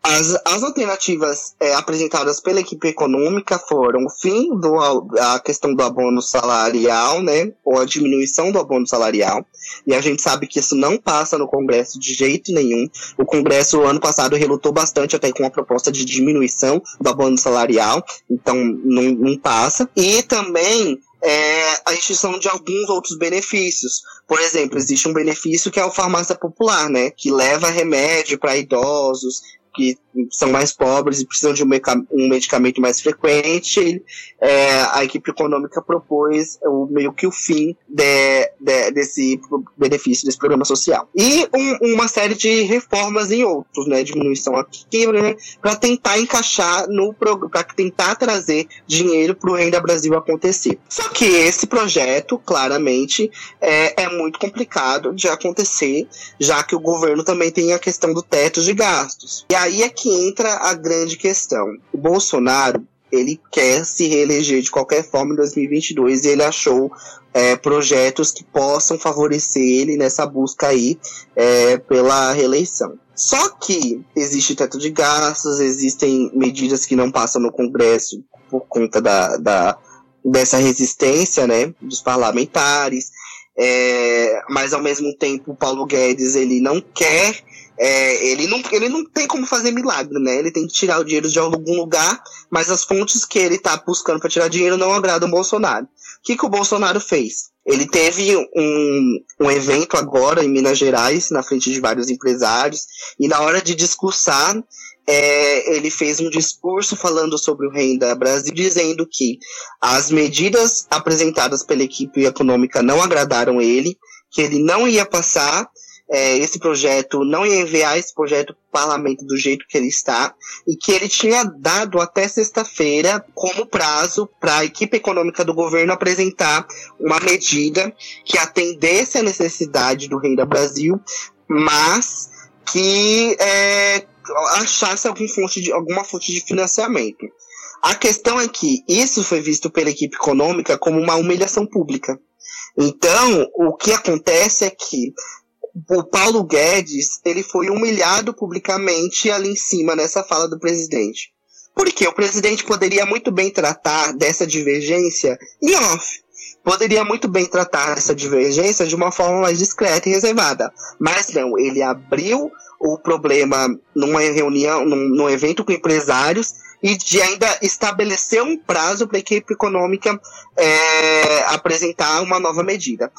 as, as alternativas é, apresentadas pela equipe econômica foram o fim do a questão do abono salarial, né, ou a diminuição do abono salarial. E a gente sabe que isso não passa no Congresso de jeito nenhum. O Congresso ano passado relutou bastante até com a proposta de diminuição do abono salarial, então não, não passa. E também é, a instituição de alguns outros benefícios. Por exemplo, existe um benefício que é o farmácia popular, né? Que leva remédio para idosos, que são mais pobres e precisam de um, medicamento mais frequente, é, a equipe econômica propôs o, meio que o fim de, de, desse benefício, desse programa social. E um, uma série de reformas em outros, né, diminuição aqui, né, para tentar encaixar no para tentar trazer dinheiro para o Renda Brasil acontecer. Só que esse projeto, claramente, é, é muito complicado de acontecer, já que o governo também tem a questão do teto de gastos. E aí é que entra a grande questão. O Bolsonaro, ele quer se reeleger de qualquer forma em 2022 e ele achou é, projetos que possam favorecer ele nessa busca aí é, pela reeleição. Só que existe teto de gastos, existem medidas que não passam no Congresso por conta da, da dessa resistência né, dos parlamentares, é, mas ao mesmo tempo o Paulo Guedes ele não quer é, ele, não, ele não tem como fazer milagre, né? Ele tem que tirar o dinheiro de algum lugar, mas as fontes que ele tá buscando para tirar dinheiro não agradam o Bolsonaro. O que, que o Bolsonaro fez? Ele teve um, um evento agora em Minas Gerais, na frente de vários empresários, e na hora de discursar, é, ele fez um discurso falando sobre o Renda Brasil, dizendo que as medidas apresentadas pela equipe econômica não agradaram ele, que ele não ia passar é, esse projeto, não ia enviar esse projeto para o parlamento do jeito que ele está, e que ele tinha dado até sexta-feira como prazo para a equipe econômica do governo apresentar uma medida que atendesse à necessidade do Renda Brasil, mas que é, achasse alguma fonte de, alguma fonte de financiamento. A questão é que isso foi visto pela equipe econômica como uma humilhação pública. Então, o que acontece é que o Paulo Guedes ele foi humilhado publicamente ali em cima nessa fala do presidente. Porque o presidente poderia muito bem tratar dessa divergência em off. Poderia muito bem tratar essa divergência de uma forma mais discreta e reservada. Mas não, ele abriu o problema numa reunião, num, num evento com empresários e de ainda estabelecer um prazo para a equipe econômica é, apresentar uma nova medida.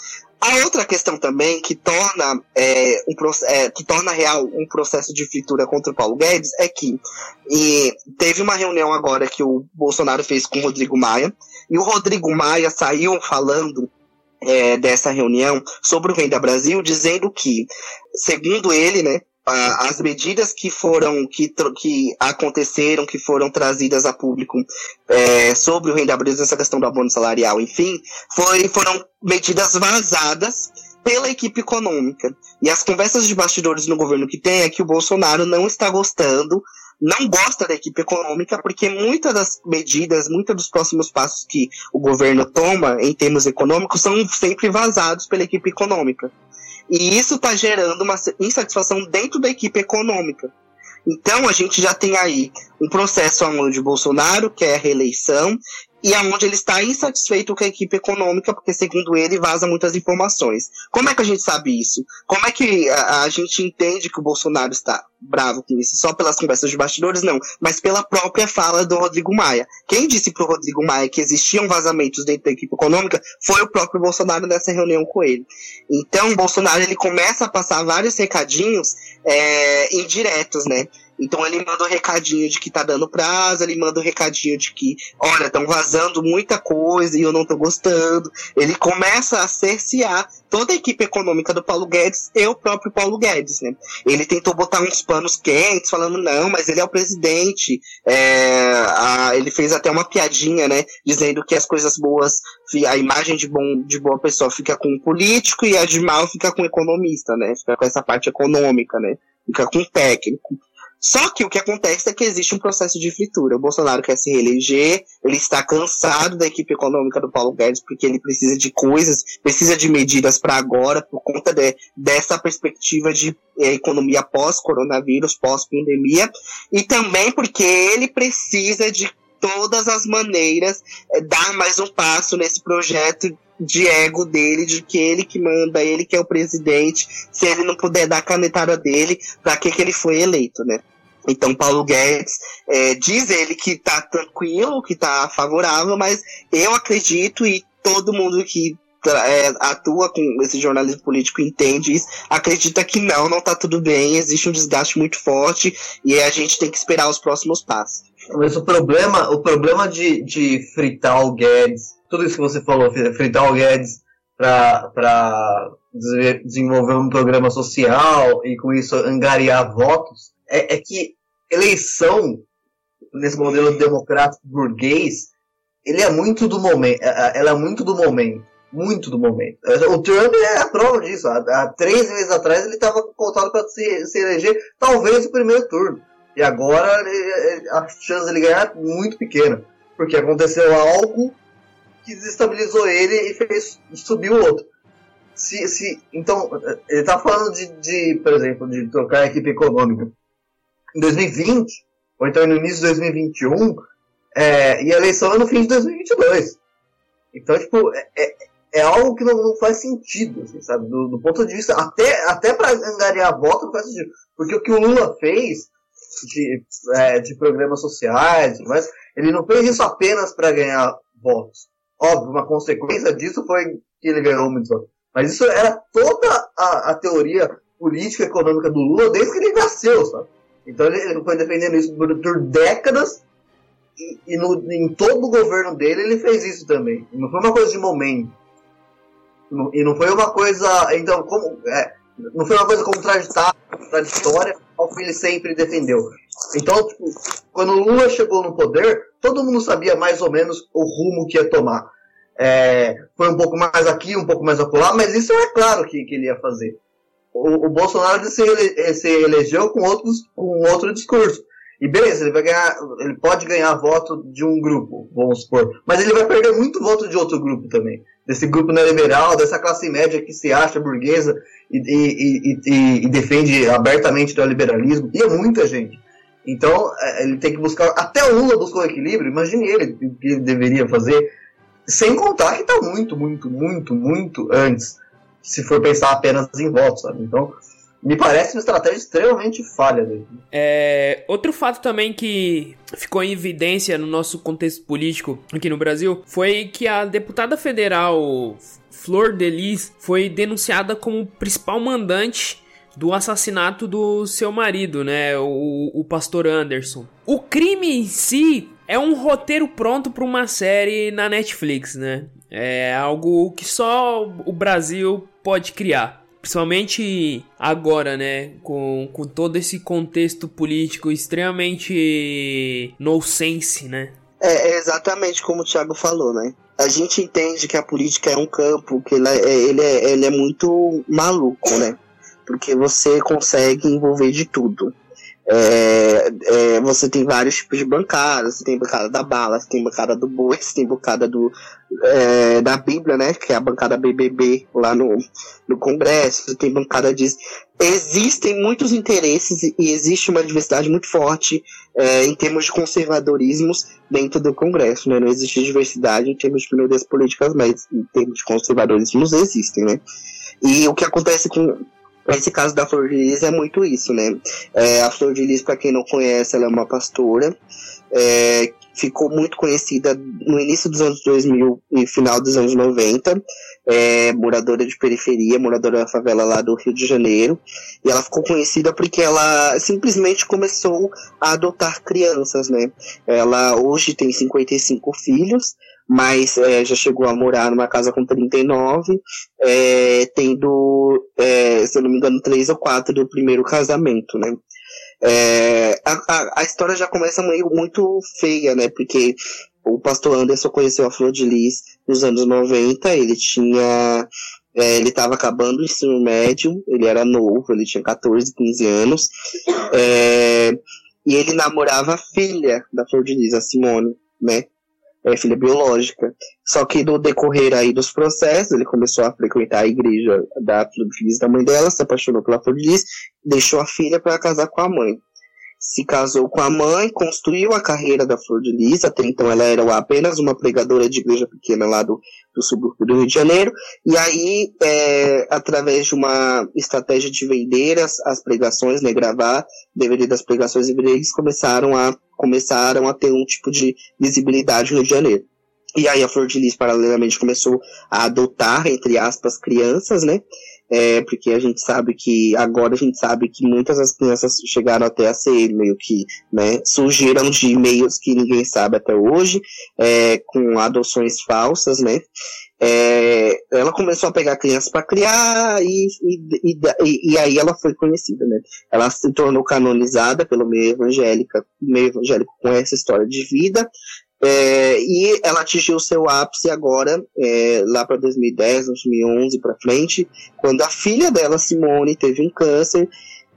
A outra questão também que torna, é, um, é, que torna real um processo de fritura contra o Paulo Guedes é que teve uma reunião agora que o Bolsonaro fez com o Rodrigo Maia, e o Rodrigo Maia saiu falando é, dessa reunião sobre o Renda Brasil, dizendo que, segundo ele, né, as medidas que foram que, que aconteceram, que foram trazidas a público é, sobre o renda Brasil, essa questão do abono salarial, enfim, foi, foram medidas vazadas pela equipe econômica. E as conversas de bastidores no governo que tem é que o Bolsonaro não está gostando, não gosta da equipe econômica, porque muitas das medidas, muitos dos próximos passos que o governo toma em termos econômicos são sempre vazados pela equipe econômica. E isso está gerando uma insatisfação dentro da equipe econômica. Então a gente já tem aí um processo onde Bolsonaro quer a reeleição e aonde ele está insatisfeito com a equipe econômica, porque segundo ele vaza muitas informações. Como é que a gente sabe isso? Como é que a, a gente entende que o Bolsonaro está bravo com isso? Só pelas conversas de bastidores? Não, mas pela própria fala do Rodrigo Maia. Quem disse para o Rodrigo Maia que existiam vazamentos dentro da equipe econômica foi o próprio Bolsonaro nessa reunião com ele. Então, o Bolsonaro ele começa a passar vários recadinhos é, indiretos, né? Então ele manda um recadinho de que tá dando prazo, ele manda um recadinho de que, olha, estão vazando muita coisa e eu não tô gostando. Ele começa a cercear toda a equipe econômica do Paulo Guedes e o próprio Paulo Guedes, né? Ele tentou botar uns panos quentes, falando, não, mas ele é o presidente. É, a, ele fez até uma piadinha, né? Dizendo que as coisas boas, a imagem de, bom, de boa pessoa fica com o político e a de mal fica com o economista, né? Fica com essa parte econômica, né? Fica com o técnico. Só que o que acontece é que existe um processo de fritura. O Bolsonaro quer se reeleger, ele está cansado da equipe econômica do Paulo Guedes, porque ele precisa de coisas, precisa de medidas para agora, por conta de, dessa perspectiva de é, economia pós-coronavírus, pós-pandemia, e também porque ele precisa de todas as maneiras é, dar mais um passo nesse projeto de ego dele, de que ele que manda, ele que é o presidente, se ele não puder dar a canetada dele, para que, que ele foi eleito, né? Então, Paulo Guedes é, diz ele que está tranquilo, que está favorável, mas eu acredito e todo mundo que é, atua com esse jornalismo político entende isso, acredita que não, não está tudo bem, existe um desgaste muito forte e a gente tem que esperar os próximos passos. Mas o problema, o problema de, de fritar o Guedes, tudo isso que você falou, fritar o Guedes para desenvolver um programa social e com isso angariar votos, é, é que eleição, nesse modelo democrático burguês, ele é muito do momento. É, é, ela é muito do momento. Muito do momento. O Trump é a prova disso. Há, há três meses atrás ele estava contado para se, se eleger, talvez o primeiro turno. E agora a chance dele ganhar é muito pequena. Porque aconteceu algo que desestabilizou ele e fez subir o outro. Se, se, então, ele está falando de, de, por exemplo, de trocar a equipe econômica em 2020, ou então no início de 2021, é, e a eleição é no fim de 2022. Então, tipo, é, é, é algo que não, não, faz sentido, assim, sabe? Do, do, ponto de vista, até, até para angariar voto não faz sentido. Porque o que o Lula fez de, é, de programas sociais, mas ele não fez isso apenas para ganhar votos. Óbvio, uma consequência disso foi que ele ganhou votos. Mas isso era toda a, a teoria política econômica do Lula desde que ele nasceu, sabe? Então ele foi defendendo isso por, por décadas e, e no, em todo o governo dele ele fez isso também. Não foi uma coisa de momento. E não foi uma coisa. Então, como. É, não foi uma coisa contraditória ao que ele sempre defendeu. Então, tipo, quando o Lula chegou no poder, todo mundo sabia mais ou menos o rumo que ia tomar. É, foi um pouco mais aqui, um pouco mais acolá, mas isso é claro que, que ele ia fazer. o, o Bolsonaro se, ele, se elegeu com, outros, com outro discurso. E beleza, ele vai ganhar, ele pode ganhar voto de um grupo, vamos supor, mas ele vai perder muito voto de outro grupo também. Desse grupo neoliberal, dessa classe média que se acha burguesa e, e, e, e defende abertamente o neoliberalismo. E é muita gente. Então, é, ele tem que buscar. Até o Lula buscou equilíbrio, imagine ele o que ele deveria fazer. Sem contar que está muito, muito, muito, muito antes, se for pensar apenas em votos, sabe? Então, me parece uma estratégia extremamente falha dele. É, outro fato também que ficou em evidência no nosso contexto político aqui no Brasil foi que a deputada federal Flor Delis foi denunciada como principal mandante do assassinato do seu marido, né, o, o pastor Anderson. O crime em si é um roteiro pronto para uma série na Netflix, né? É algo que só o Brasil pode criar. Principalmente agora, né? Com, com todo esse contexto político extremamente nonsense, né? É, é, exatamente como o Thiago falou, né? A gente entende que a política é um campo que ele é, ele é, ele é muito maluco, né? Porque você consegue envolver de tudo. É, é, você tem vários tipos de bancadas, você tem bancada da bala, você tem bancada do boi, você tem bancada do, é, da Bíblia, né, que é a bancada BBB lá no, no Congresso, você tem bancada disso. Existem muitos interesses e existe uma diversidade muito forte é, em termos de conservadorismos dentro do Congresso, né, não existe diversidade em termos de minorias políticas, mas em termos de conservadorismos existem, né. E o que acontece com esse caso da Flor de Lis é muito isso, né? É, a Flor de Lis, para quem não conhece, ela é uma pastora. É, ficou muito conhecida no início dos anos 2000 e final dos anos 90. É, moradora de periferia, moradora da favela lá do Rio de Janeiro. E ela ficou conhecida porque ela simplesmente começou a adotar crianças, né? Ela hoje tem 55 filhos mas é, já chegou a morar numa casa com 39, é, tendo, é, se eu não me engano, três ou quatro do primeiro casamento, né? É, a, a, a, história já começa meio muito feia, né? Porque o pastor Anderson conheceu a Flor de Lis nos anos 90, ele tinha. É, ele estava acabando o ensino médio, ele era novo, ele tinha 14, 15 anos. É, e ele namorava a filha da Flor de Lis, a Simone, né? É filha biológica. Só que no decorrer aí dos processos, ele começou a frequentar a igreja da Lis da mãe dela, se apaixonou pela Flor de Lis, deixou a filha para casar com a mãe. Se casou com a mãe, construiu a carreira da Flor de Lis, até então ela era apenas uma pregadora de igreja pequena lá do, do subúrbio do Rio de Janeiro, e aí, é, através de uma estratégia de vender as, as pregações, né, gravar DVD das pregações e eles começaram a começaram a ter um tipo de visibilidade no Rio de Janeiro. E aí a Flor de Lis, paralelamente, começou a adotar, entre aspas, crianças, né? É, porque a gente sabe que, agora a gente sabe que muitas das crianças chegaram até a ser meio que, né, surgiram de e-mails que ninguém sabe até hoje, é, com adoções falsas, né? É, ela começou a pegar crianças para criar e, e, e, e, aí ela foi conhecida, né? Ela se tornou canonizada pelo meio evangélico, meio evangélico com essa história de vida. É, e ela atingiu seu ápice agora, é, lá para 2010, 2011 para frente, quando a filha dela, Simone, teve um câncer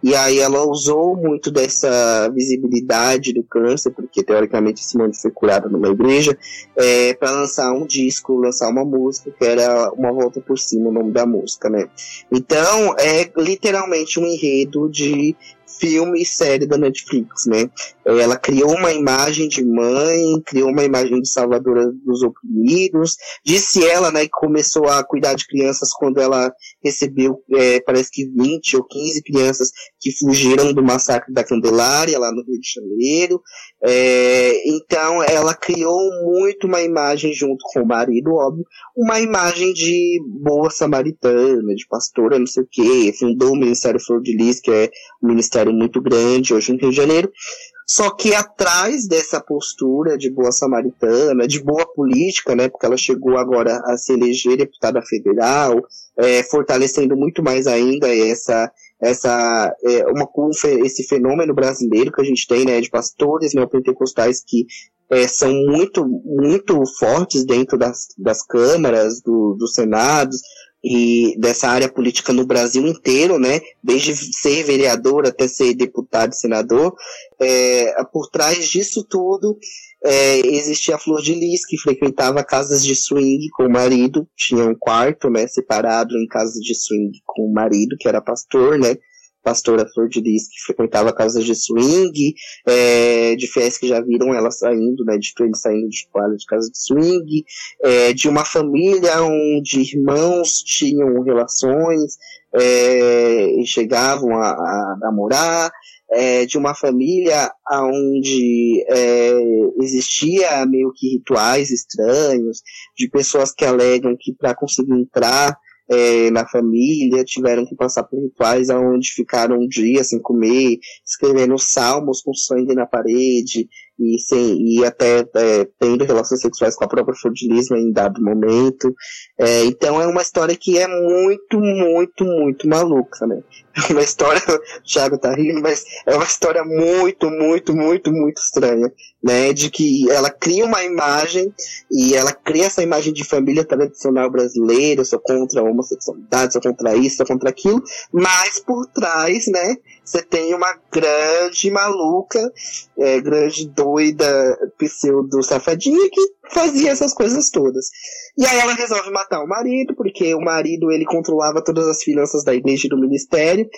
e aí ela usou muito dessa visibilidade do câncer, porque teoricamente Simone foi curada numa igreja, é, para lançar um disco, lançar uma música, que era Uma Volta por Cima, o nome da música, né? Então, é literalmente um enredo de filme e série da Netflix, né? Ela criou uma imagem de mãe, criou uma imagem de salvadora dos oprimidos. Disse ela, né, que começou a cuidar de crianças quando ela recebeu, é, parece que 20 ou 15 crianças que fugiram do massacre da Candelária, lá no Rio de Janeiro. É, então, ela criou muito uma imagem, junto com o marido, óbvio, uma imagem de boa samaritana, de pastora, não sei o quê. Fundou o Ministério Flor de Lis, que é um ministério muito grande hoje no Rio de Janeiro. Só que atrás dessa postura de boa samaritana, de boa política, né, porque ela chegou agora a se eleger deputada federal, é, fortalecendo muito mais ainda essa essa é, uma esse fenômeno brasileiro que a gente tem, né, de pastores neopentecostais que é, são muito muito fortes dentro das, das câmaras, do, dos senados, e dessa área política no Brasil inteiro, né? Desde ser vereador até ser deputado e senador. É, por trás disso tudo é, existia a Flor de Lis, que frequentava casas de swing com o marido, tinha um quarto, né, separado em casas de swing com o marido, que era pastor, né, pastora Flor de Lis, que frequentava casas de swing, é, de fiéis que já viram ela saindo, né, de ele saindo de toalha de casa de swing, é, de uma família onde irmãos tinham relações é, e chegavam a, a namorar, é, de uma família onde é, existia meio que rituais estranhos, de pessoas que alegam que para conseguir entrar é, na família, tiveram que passar por rituais onde ficaram um dia sem comer, escrevendo salmos com sangue na parede, e, sem, e até é, tendo relações sexuais com a própria Flordilismo em dado momento. É, então é uma história que é muito, muito, muito maluca, né? [LAUGHS] É uma história, o Thiago tá rindo, mas é uma história muito, muito, muito, muito estranha, né? De que ela cria uma imagem e ela cria essa imagem de família tradicional brasileira, sou contra a homossexualidade, sou contra isso, sou contra aquilo, mas por trás, né? Você tem uma grande maluca, é, grande doida, pseudo safadinha que fazia essas coisas todas. E aí ela resolve matar o marido, porque o marido ele controlava todas as finanças da igreja e do ministério,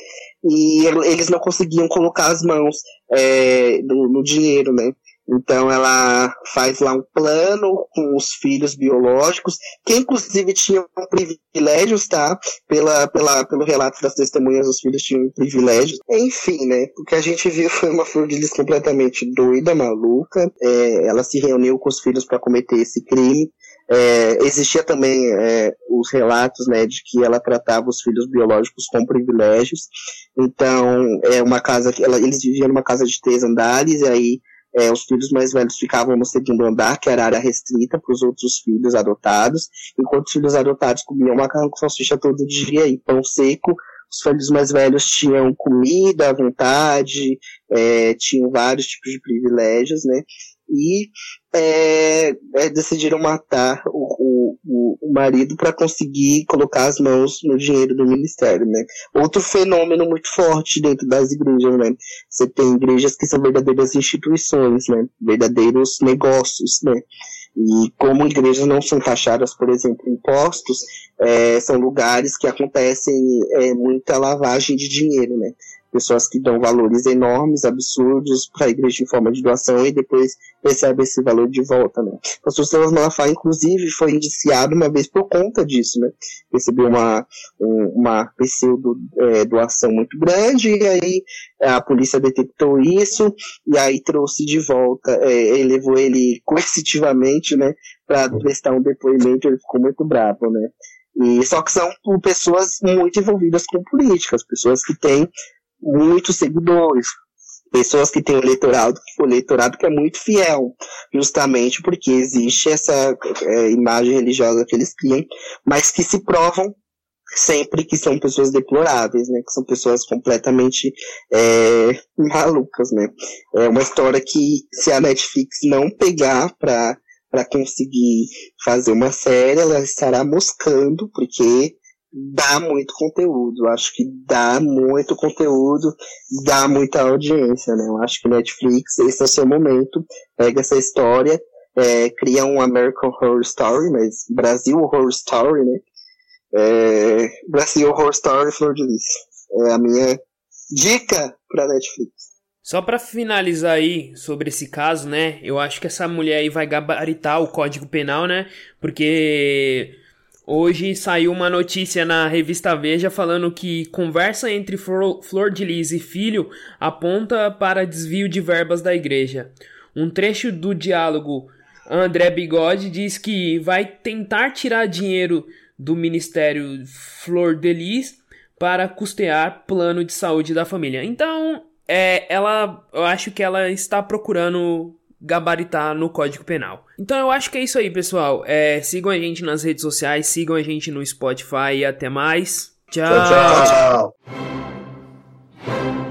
e eles não conseguiam colocar as mãos é, no, no dinheiro, né? Então ela faz lá um plano com os filhos biológicos, que inclusive tinham privilégios, tá? Pela, pela, pelo relato das testemunhas, os filhos tinham privilégios. Enfim, né? O que a gente viu foi uma flor de lis completamente doida, maluca. É, ela se reuniu com os filhos para cometer esse crime. É, existia também é, os relatos né, de que ela tratava os filhos biológicos com privilégios. Então, é uma casa que ela, eles viviam numa casa de três andares, e aí é, os filhos mais velhos ficavam no segundo andar, que era área restrita para os outros filhos adotados, enquanto os filhos adotados comiam macarrão com salsicha todo dia e pão seco. Os filhos mais velhos tinham comida à vontade, é, tinham vários tipos de privilégios, né? E é, é, decidiram matar o, o, o marido para conseguir colocar as mãos no dinheiro do ministério, né? Outro fenômeno muito forte dentro das igrejas, né? Você tem igrejas que são verdadeiras instituições, né? Verdadeiros negócios, né? E como igrejas não são taxadas, por exemplo, impostos, é, são lugares que acontecem é, muita lavagem de dinheiro, né? Pessoas que dão valores enormes, absurdos para a igreja em forma de doação e depois recebe esse valor de volta, né? O pastor Silas Malafaia, inclusive, foi indiciado uma vez por conta disso, né? Recebeu uma, uma pseudo é, doação muito grande e aí a polícia detectou isso e aí trouxe de volta, é, levou ele coercitivamente, né, para prestar um depoimento, ele ficou muito bravo, né? E, só que são pessoas muito envolvidas com políticas, pessoas que têm muitos seguidores, pessoas que têm um eleitorado, um eleitorado que é muito fiel, justamente porque existe essa é, imagem religiosa que eles criam, mas que se provam sempre que são pessoas deploráveis, né? Que são pessoas completamente é, malucas, né? É uma história que se a Netflix não pegar para para conseguir fazer uma série, ela estará moscando, porque dá muito conteúdo. Acho que dá muito conteúdo, dá muita audiência, né? Eu acho que Netflix, esse é o seu momento. Pega essa história, é, cria um American Horror Story, mas Brasil Horror Story, né? É, Brasil Horror Story Flor de Lis. É a minha dica pra Netflix. Só para finalizar aí sobre esse caso, né? Eu acho que essa mulher aí vai gabaritar o Código Penal, né? Porque Hoje saiu uma notícia na revista Veja falando que conversa entre Flor de Lis e filho aponta para desvio de verbas da igreja. Um trecho do diálogo, André Bigode diz que vai tentar tirar dinheiro do ministério Flor de Lis para custear plano de saúde da família. Então, é, ela, eu acho que ela está procurando gabaritar no Código Penal. Então eu acho que é isso aí, pessoal. É, sigam a gente nas redes sociais, sigam a gente no Spotify e até mais. tchau. tchau, tchau.